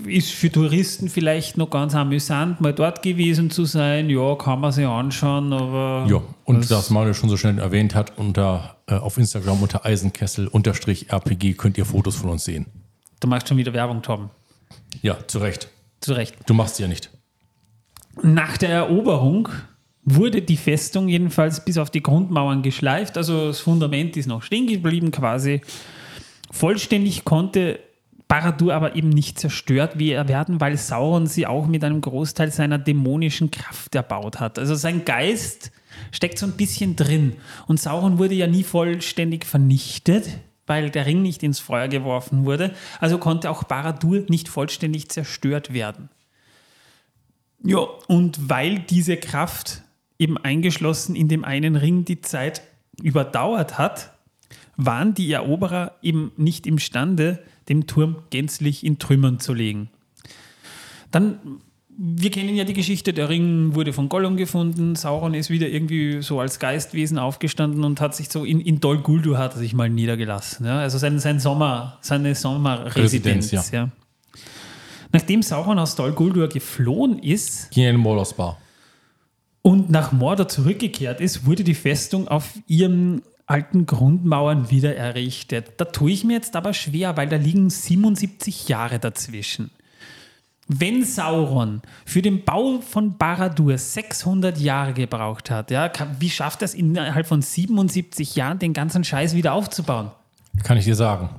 ist für Touristen vielleicht noch ganz amüsant, mal dort gewesen zu sein. Ja, kann man sich anschauen, aber. Ja, und das Manuel schon so schnell erwähnt hat, unter, äh, auf Instagram unter Eisenkessel-RPG könnt ihr Fotos von uns sehen. Du machst schon wieder Werbung, Tom. Ja, zu Recht. Zu Recht. Du machst sie ja nicht. Nach der Eroberung wurde die Festung jedenfalls bis auf die Grundmauern geschleift. Also das Fundament ist noch stehen geblieben quasi. Vollständig konnte Baradur aber eben nicht zerstört werden, weil Sauron sie auch mit einem Großteil seiner dämonischen Kraft erbaut hat. Also sein Geist steckt so ein bisschen drin. Und Sauron wurde ja nie vollständig vernichtet, weil der Ring nicht ins Feuer geworfen wurde. Also konnte auch Baradur nicht vollständig zerstört werden. Ja, und weil diese Kraft eben eingeschlossen in dem einen Ring die Zeit überdauert hat, waren die Eroberer eben nicht imstande, den Turm gänzlich in Trümmern zu legen. Dann, wir kennen ja die Geschichte, der Ring wurde von Gollum gefunden, Sauron ist wieder irgendwie so als Geistwesen aufgestanden und hat sich so in, in Dol Guldur hat er sich mal niedergelassen. Ja? Also sein, sein Sommer, seine Sommerresidenz. Residenz, ja. Nachdem Sauron aus Dol Guldur geflohen ist, und nach Mordor zurückgekehrt ist, wurde die Festung auf ihren alten Grundmauern wieder errichtet. Da tue ich mir jetzt aber schwer, weil da liegen 77 Jahre dazwischen. Wenn Sauron für den Bau von Baradur 600 Jahre gebraucht hat, ja, wie schafft er es innerhalb von 77 Jahren, den ganzen Scheiß wieder aufzubauen? Kann ich dir sagen.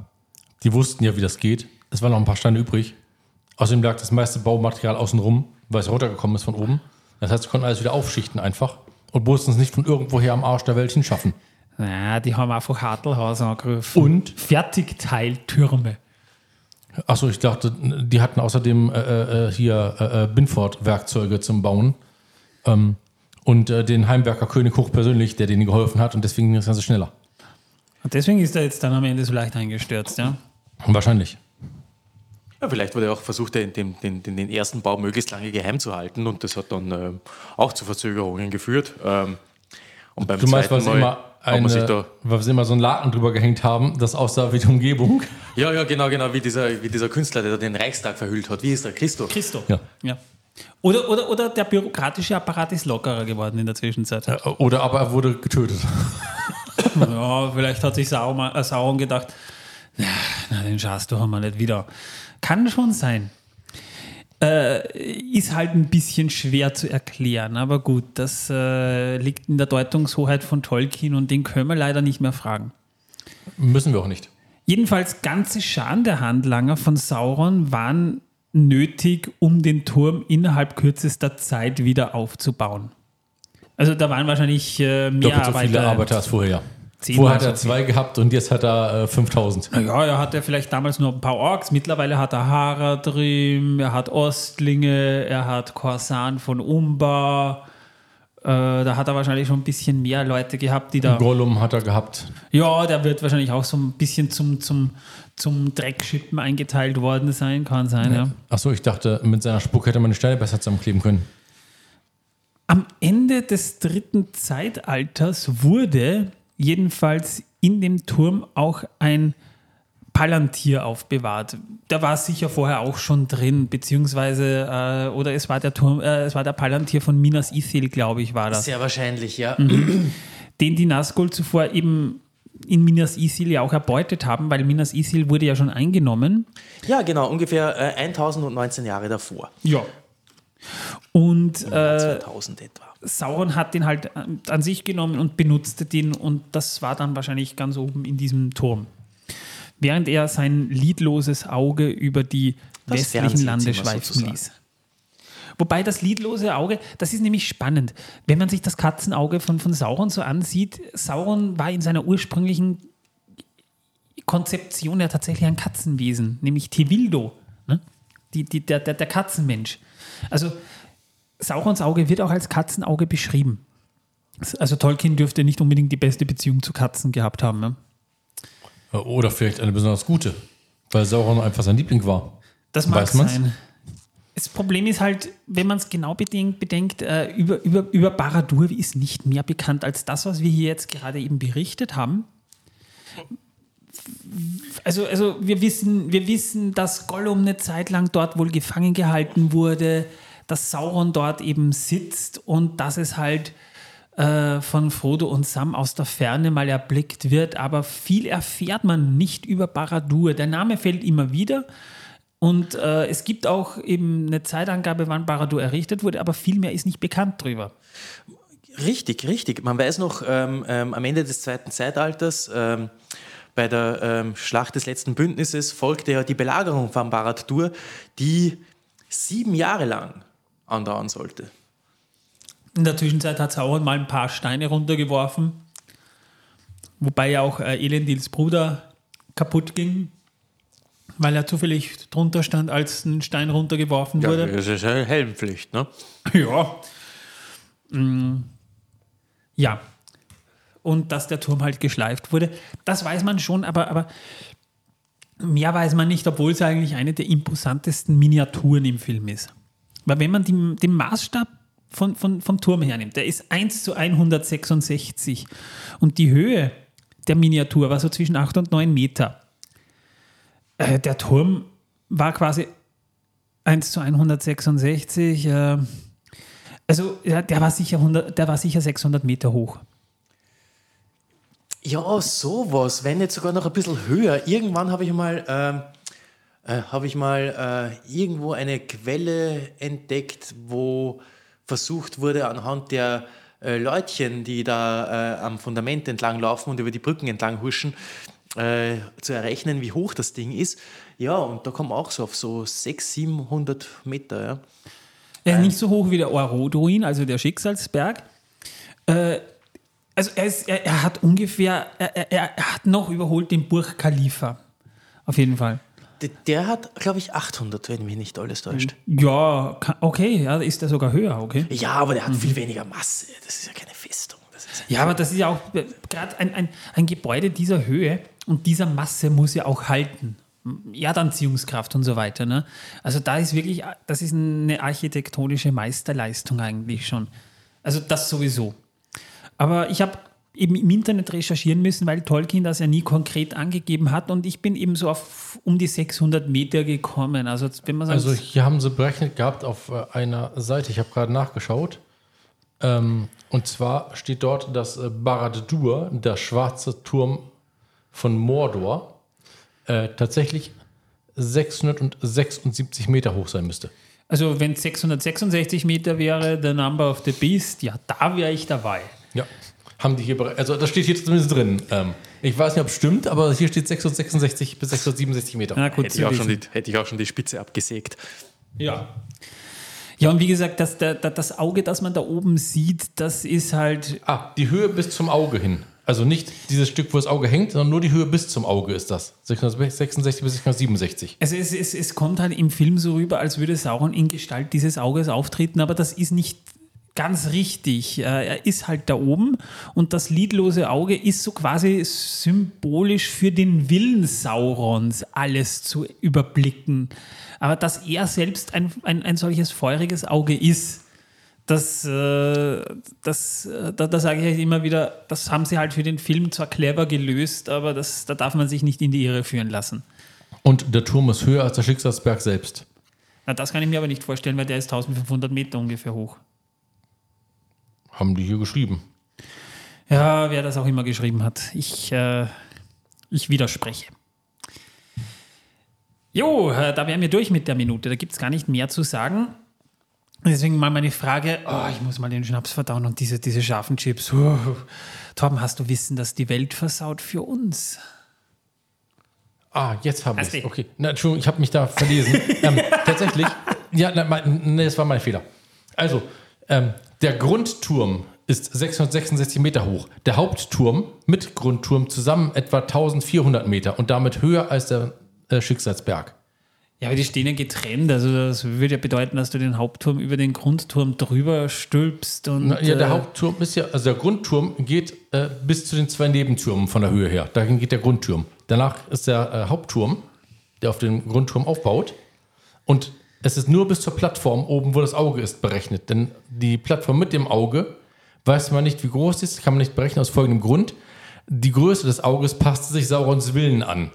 Die wussten ja, wie das geht. Es waren noch ein paar Steine übrig. Außerdem lag das meiste Baumaterial außen rum, weil es runtergekommen ist von oben. Das heißt, sie konnten alles wieder aufschichten einfach und mussten es nicht von irgendwoher am Arsch der Welt hinschaffen. Ja, die haben einfach Hartelhaus angerufen. Und? Fertigteiltürme. Achso, ich dachte, die hatten außerdem äh, äh, hier äh, äh, Binford-Werkzeuge zum Bauen. Ähm, und äh, den Heimwerker König hochpersönlich, der denen geholfen hat und deswegen ging das Ganze schneller. Und deswegen ist er jetzt dann am Ende so leicht eingestürzt, ja? Wahrscheinlich. Ja, vielleicht wurde auch versucht, den, den, den, den ersten Bau möglichst lange geheim zu halten und das hat dann auch zu Verzögerungen geführt. Ähm, und beim Du meinst, weil Mal immer, eine, da weil sie immer so einen Laken drüber gehängt haben, das aussah wie die Umgebung. Ja, ja, genau, genau, wie dieser, wie dieser Künstler, der da den Reichstag verhüllt hat. Wie ist der? Christo. Christo. Ja. ja. Oder, oder, oder der bürokratische Apparat ist lockerer geworden in der Zwischenzeit. Äh, Oder aber er wurde getötet. Ja, vielleicht hat sich Sauron, äh, Sauron gedacht, na, na, den schaust du haben wir nicht wieder. Kann schon sein. Äh, ist halt ein bisschen schwer zu erklären, aber gut, das äh, liegt in der Deutungshoheit von Tolkien und den können wir leider nicht mehr fragen. Müssen wir auch nicht. Jedenfalls ganze Scharen der Handlanger von Sauron waren nötig, um den Turm innerhalb kürzester Zeit wieder aufzubauen. Also da waren wahrscheinlich äh, mehr Doppelt so viele Arbeiter. Arbeiter als vorher. Vorher hat er zwei gehabt und jetzt hat er äh, 5000. Ja, er hatte vielleicht damals nur ein paar Orks. Mittlerweile hat er Haradrim, er hat Ostlinge, er hat Korsan von Umbar. Äh, da hat er wahrscheinlich schon ein bisschen mehr Leute gehabt, die da. Gollum hat er gehabt. Ja, der wird wahrscheinlich auch so ein bisschen zum, zum, zum Dreckschippen eingeteilt worden sein, kann sein, ja. Achso, ich dachte, mit seiner Spuck hätte man die Steine besser zusammenkleben können. Am Ende des dritten Zeitalters wurde jedenfalls in dem Turm auch ein Palantir aufbewahrt. Der war sicher vorher auch schon drin, beziehungsweise, äh, oder es war der Turm, äh, es war der Palantir von Minas Ithil, glaube ich, war das. Sehr wahrscheinlich, ja. den die Nazgul zuvor eben in Minas Ithil ja auch erbeutet haben, weil Minas Ithil wurde ja schon eingenommen. Ja, genau, ungefähr äh, 1019 Jahre davor. Ja. Und äh, 2000 etwa. Sauron hat den halt an, an sich genommen und benutzte den und das war dann wahrscheinlich ganz oben in diesem Turm. Während er sein lidloses Auge über die Das westlichen Lande schweifen ließ. Wobei das lidlose Auge, das ist nämlich spannend. Wenn man sich das Katzenauge von, von Sauron so ansieht, Sauron war in seiner ursprünglichen Konzeption ja tatsächlich ein Katzenwesen, nämlich Tevildo, ne? die, die, der, der, der Katzenmensch. Also Saurons Auge wird auch als Katzenauge beschrieben. Also Tolkien dürfte nicht unbedingt die beste Beziehung zu Katzen gehabt haben. Ne? Oder vielleicht eine besonders gute, weil Sauron einfach sein Liebling war. Das mag Weiß man's? sein. Das Problem ist halt, wenn man es genau bedenkt, bedenkt äh, über, über, über Baradur ist nicht mehr bekannt als das, was wir hier jetzt gerade eben berichtet haben. Also, also wir, wissen, wir wissen, dass Gollum eine Zeit lang dort wohl gefangen gehalten wurde, dass Sauron dort eben sitzt und dass es halt äh, von Frodo und Sam aus der Ferne mal erblickt wird. Aber viel erfährt man nicht über Baradur. Der Name fällt immer wieder. Und äh, es gibt auch eben eine Zeitangabe, wann Baradur errichtet wurde, aber viel mehr ist nicht bekannt drüber. Richtig, richtig. Man weiß noch, ähm, ähm, am Ende des zweiten Zeitalters, ähm, bei der ähm, Schlacht des letzten Bündnisses, folgte ja die Belagerung von Barad-dur, die sieben Jahre lang andauern sollte. In der Zwischenzeit hat Sauron mal ein paar Steine runtergeworfen, wobei ja auch äh, Elendils Bruder kaputt ging, weil er zufällig drunter stand, als ein Stein runtergeworfen wurde. das ist ja Helmpflicht, ne? Ja. Mm. Ja. Und dass der Turm halt geschleift wurde, das weiß man schon, aber, aber mehr weiß man nicht, obwohl es eigentlich eine der imposantesten Miniaturen im Film ist. Weil wenn man die, den Maßstab von, von, vom Turm hernimmt, der ist 1 zu 166 und die Höhe der Miniatur war so zwischen 8 und 9 Meter. Äh, der Turm war quasi 1 zu 166. Äh, also ja, der, war sicher 100, der war sicher 600 Meter hoch. Ja, sowas, wenn nicht sogar noch ein bisschen höher. Irgendwann habe ich mal, ähm, äh, habe ich mal äh, irgendwo eine Quelle entdeckt, wo versucht wurde, anhand der äh, Leutchen, die da äh, am Fundament entlang laufen und über die Brücken entlang huschen, äh, zu errechnen, wie hoch das Ding ist. Ja, und da kommen auch so auf so 600, 700 Meter. Ja. Er ist nicht so hoch wie der Oroduin, also der Schicksalsberg. Äh, also er, ist, er, er hat ungefähr, er, er, er hat noch überholt den Burj Khalifa. Auf jeden Fall. Der, der hat, glaube ich, 800, wenn mich nicht alles täuscht. Ja, ka- okay, ja, ist er sogar höher, okay. Ja, aber der hat viel weniger Masse. Das ist ja keine Festung. Ja, aber das ist ja auch äh, gerade ein, ein, ein Gebäude dieser Höhe und dieser Masse muss ja auch halten. Erdanziehungskraft und so weiter. Ne? Also da ist wirklich, das ist eine architektonische Meisterleistung eigentlich schon. Also das sowieso. Aber ich habe eben im Internet recherchieren müssen, weil Tolkien das ja nie konkret angegeben hat und ich bin eben so auf um die 600 Meter gekommen. Also wenn man sagt, Also hier haben sie berechnet gehabt auf äh, einer Seite, ich habe gerade nachgeschaut. Ähm, und zwar steht dort, dass äh, Barad-dur, der schwarze Turm von Mordor, äh, tatsächlich 676 Meter hoch sein müsste. also wenn es 666 Meter wäre, the number of the beast, ja, da wäre ich dabei. Ja. Haben die hier. Also das steht hier zumindest drin. Ähm, ich weiß nicht, ob es stimmt, aber hier steht 666 bis 667 Meter. Na gut, Hätte ich, auch schon die, hätte ich auch schon die Spitze abgesägt. Ja. Ja, und wie gesagt, das, der, das Auge, das man da oben sieht, das ist halt. Ah, die Höhe bis zum Auge hin. Also nicht dieses Stück, wo das Auge hängt, sondern nur die Höhe bis zum Auge ist das. 666 bis 667. Also es, es, es kommt halt im Film so rüber, als würde Sauron in Gestalt dieses Auges auftreten, aber das ist nicht ganz richtig. Äh, Er ist halt da oben und das lidlose Auge ist so quasi symbolisch für den Willen Saurons, alles zu überblicken. Aber dass er selbst ein, ein, ein solches feuriges Auge ist, Das, äh, das, äh, da, da sage ich halt immer wieder, das haben sie halt für den Film zwar clever gelöst, aber das, da darf man sich nicht in die Irre führen lassen. Und der Turm ist höher als der Schicksalsberg selbst. Na, das kann ich mir aber nicht vorstellen, weil der ist 1500 Meter ungefähr hoch. Haben die hier geschrieben. Ja, wer das auch immer geschrieben hat. Ich, äh, ich widerspreche. Jo, äh, da wären wir durch mit der Minute. Da gibt es gar nicht mehr zu sagen. Deswegen mal meine Frage: oh, Ich muss mal den Schnaps verdauen und diese, diese scharfen Chips. Oh. Torben, hast du Wissen, dass die Welt versaut für uns? Ah, jetzt habe ich du? Okay, na, Entschuldigung, ich habe mich da verlesen. ähm, tatsächlich, ja, na, mein, nee, das war mein Fehler. Also, ähm, der Grundturm ist 666 Meter hoch. Der Hauptturm mit Grundturm zusammen etwa 1400 Meter und damit höher als der äh, Schicksalsberg. Ja, aber die stehen ja getrennt. Also, das würde ja bedeuten, dass du den Hauptturm über den Grundturm drüber stülpst. Und, Na, ja, der äh, Hauptturm ist ja, also der Grundturm geht äh, bis zu den zwei Nebentürmen von der Höhe her. Dahin geht der Grundturm. Danach ist der äh, Hauptturm, der auf den Grundturm aufbaut. Und es ist nur bis zur Plattform oben, wo das Auge ist, berechnet. Denn die Plattform mit dem Auge weiß man nicht, wie groß sie ist, kann man nicht berechnen aus folgendem Grund. Die Größe des Auges passte sich Saurons Willen an.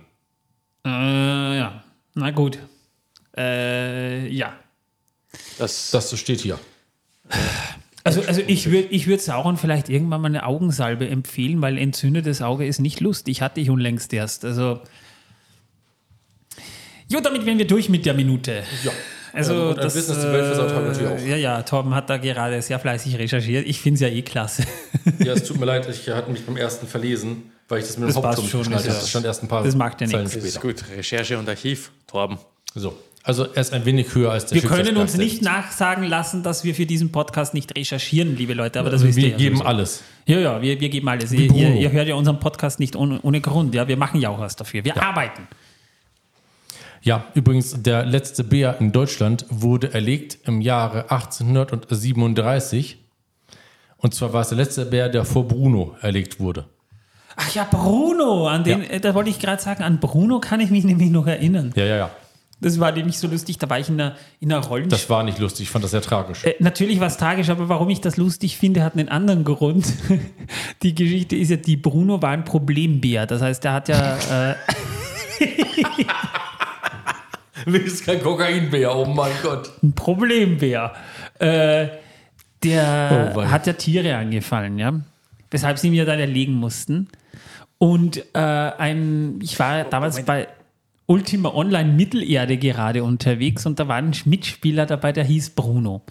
Äh, ja, na gut. Äh, ja. Das, Das steht hier. Also, also ich würde ich würd Sauron vielleicht irgendwann mal eine Augensalbe empfehlen, weil entzündetes Auge ist nicht lustig. Hatte ich unlängst erst. Also. Jo, damit wären wir durch mit der Minute. Ja. Also, Ja, Wissen, dass die Welt versaut haben, natürlich auch. Ja, ja, Torben hat da gerade sehr fleißig recherchiert. Ich finde es ja eh klasse. Ja, es tut mir leid, ich hatte mich beim ersten verlesen, weil ich das mit dem Das Hauptturm schon, geschnallt habe. ja- Das stand erst ein paar das macht ja Zeilen nichts. das ist gut. Recherche und Archiv, Torben. So. Also er ist ein wenig höher als der Wir können uns nicht selbst. nachsagen lassen, dass wir für diesen Podcast nicht recherchieren, liebe Leute. Aber das Also wisst ihr wir ja geben sowieso. alles. Ja, ja, wir, wir geben alles. Ihr, ihr, hört ja unseren Podcast nicht ohne, ohne Grund. Ja, wir machen ja auch was dafür. Wir arbeiten. Ja, übrigens, der letzte Bär in Deutschland wurde erlegt im Jahre 1837. Und zwar war es der letzte Bär, der vor Bruno erlegt wurde. Ach ja, Bruno, an den, Ja. äh, da wollte ich gerade sagen, an Bruno kann ich mich nämlich noch erinnern. Ja, ja, ja. Das war nämlich so lustig, da war ich in einer, in einer Rollenspiel. Das war nicht lustig, ich fand das sehr tragisch. Äh, natürlich war es tragisch, aber warum ich das lustig finde, hat einen anderen Grund. Die Geschichte ist ja, die Bruno war ein Problembär. Das heißt, der hat ja. Äh, Wenigstens kein Kokainbär, oh mein Gott. ein Problembär. Äh, der Oh, hat ja Tiere angefallen, ja. Weshalb sie mir dann erlegen mussten. Und äh, ein, ich war damals bei Ultima Online Mittelerde gerade unterwegs und da war ein Mitspieler dabei, der hieß Bruno.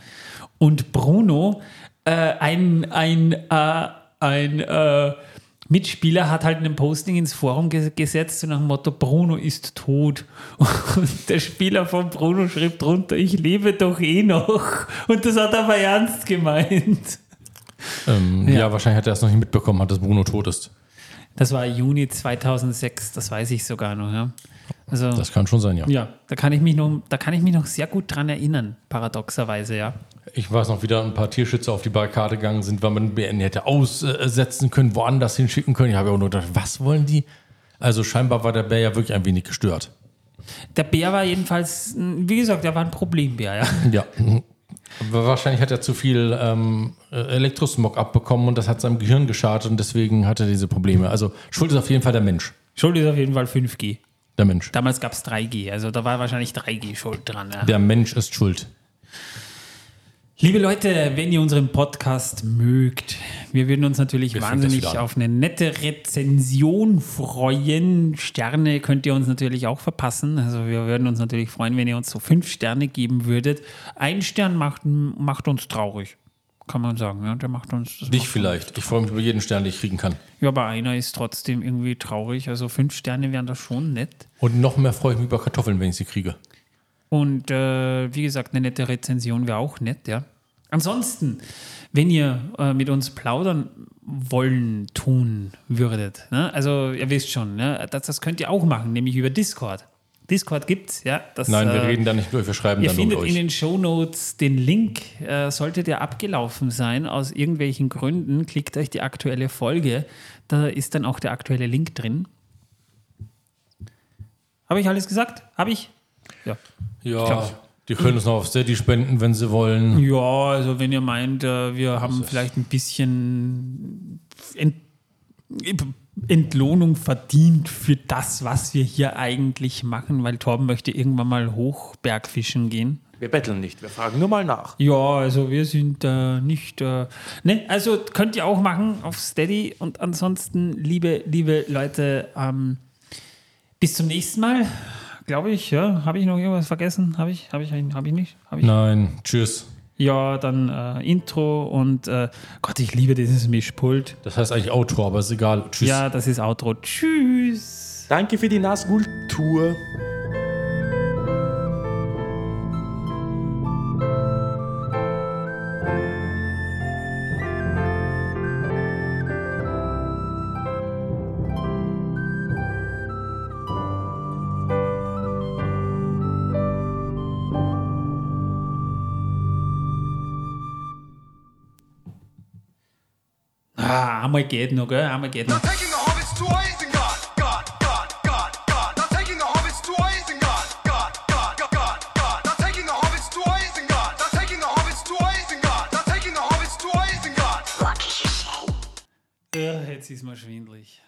Und Bruno, äh, ein, ein, äh, ein äh, Mitspieler hat halt ein Posting ins Forum ge gesetzt so nach dem Motto, Bruno ist tot. Und der Spieler von Bruno schrieb drunter, ich lebe doch eh noch. Und das hat er aber ernst gemeint. Ähm, ja. wahrscheinlich hat er es noch nicht mitbekommen, dass Bruno tot ist. Das war Juni 2006, das weiß ich sogar noch. Ja. Also, Das kann schon sein, ja. ja, da kann, ich mich noch, da kann ich mich noch sehr gut dran erinnern, paradoxerweise, ja. Ich weiß noch, wieder ein paar Tierschützer auf die Barrikade gegangen sind, weil man den BN hätte aussetzen können, woanders hinschicken können. Ich habe ja auch nur gedacht, was wollen die? Also scheinbar war der Bär ja wirklich ein wenig gestört. Der Bär war jedenfalls, wie gesagt, der war ein Problembär, ja. Ja. Aber wahrscheinlich hat er zu viel ähm, Elektrosmog abbekommen und das hat seinem Gehirn geschadet und deswegen hat er diese Probleme. Also schuld ist auf jeden Fall der Mensch. Schuld ist auf jeden Fall 5G. Der Mensch. Damals gab es 3G, also da war wahrscheinlich 3G schuld dran. Ja. Der Mensch ist schuld. Liebe Leute, wenn ihr unseren Podcast mögt, wir würden uns natürlich fängt wahnsinnig auf eine nette Rezension freuen. Sterne könnt ihr uns natürlich auch verpassen. Also wir würden uns natürlich freuen, wenn ihr uns so fünf Sterne geben würdet. Ein Stern macht, macht uns traurig, kann man sagen. Ja, der macht uns. das Dich vielleicht. Ich freue mich über jeden Stern, den ich kriegen kann. Ja, aber einer ist trotzdem irgendwie traurig. Also fünf Sterne wären das schon nett. Und noch mehr freue ich mich über Kartoffeln, wenn ich sie kriege. Und äh, wie gesagt, eine nette Rezension wäre auch nett, ja. Ansonsten, wenn ihr äh, mit uns plaudern wollen, tun würdet, ne? also ihr wisst schon, ne? das, das könnt ihr auch machen, nämlich über Discord. Discord gibt's, ja. Das, Nein, wir äh, reden da nicht durch, wir schreiben Ihr dann mit findet in den Shownotes den Link. Äh, sollte der abgelaufen sein, aus irgendwelchen Gründen, klickt euch die aktuelle Folge. Da ist dann auch der aktuelle Link drin. Habe ich alles gesagt? Habe ich? Ja. Ja, glaub- Die können uns noch auf Steady spenden, wenn sie wollen. Ja, also wenn ihr meint, äh, wir haben vielleicht ein bisschen Ent Entlohnung verdient für das, was wir hier eigentlich machen, weil Torben möchte irgendwann mal Hochbergfischen gehen. Wir betteln nicht, wir fragen nur mal nach. Ja, also wir sind äh, nicht. Äh, ne, also könnt ihr auch machen auf Steady und ansonsten, liebe, liebe Leute, ähm, bis zum nächsten Mal. Glaube ich, ja. Habe ich noch irgendwas vergessen? Habe ich? Habe ich, habe ich nicht? Habe ich? Nein, tschüss. Ja, dann äh, Intro und äh, Gott, ich liebe dieses Mischpult. Das heißt eigentlich Outro, aber ist egal. Tschüss. Ja, das ist Outro. Tschüss. Danke für die Nazgul-Tour. Isengard. Now taking the hobbits to Isengard. Ja, jetzt ist mir schwindlig.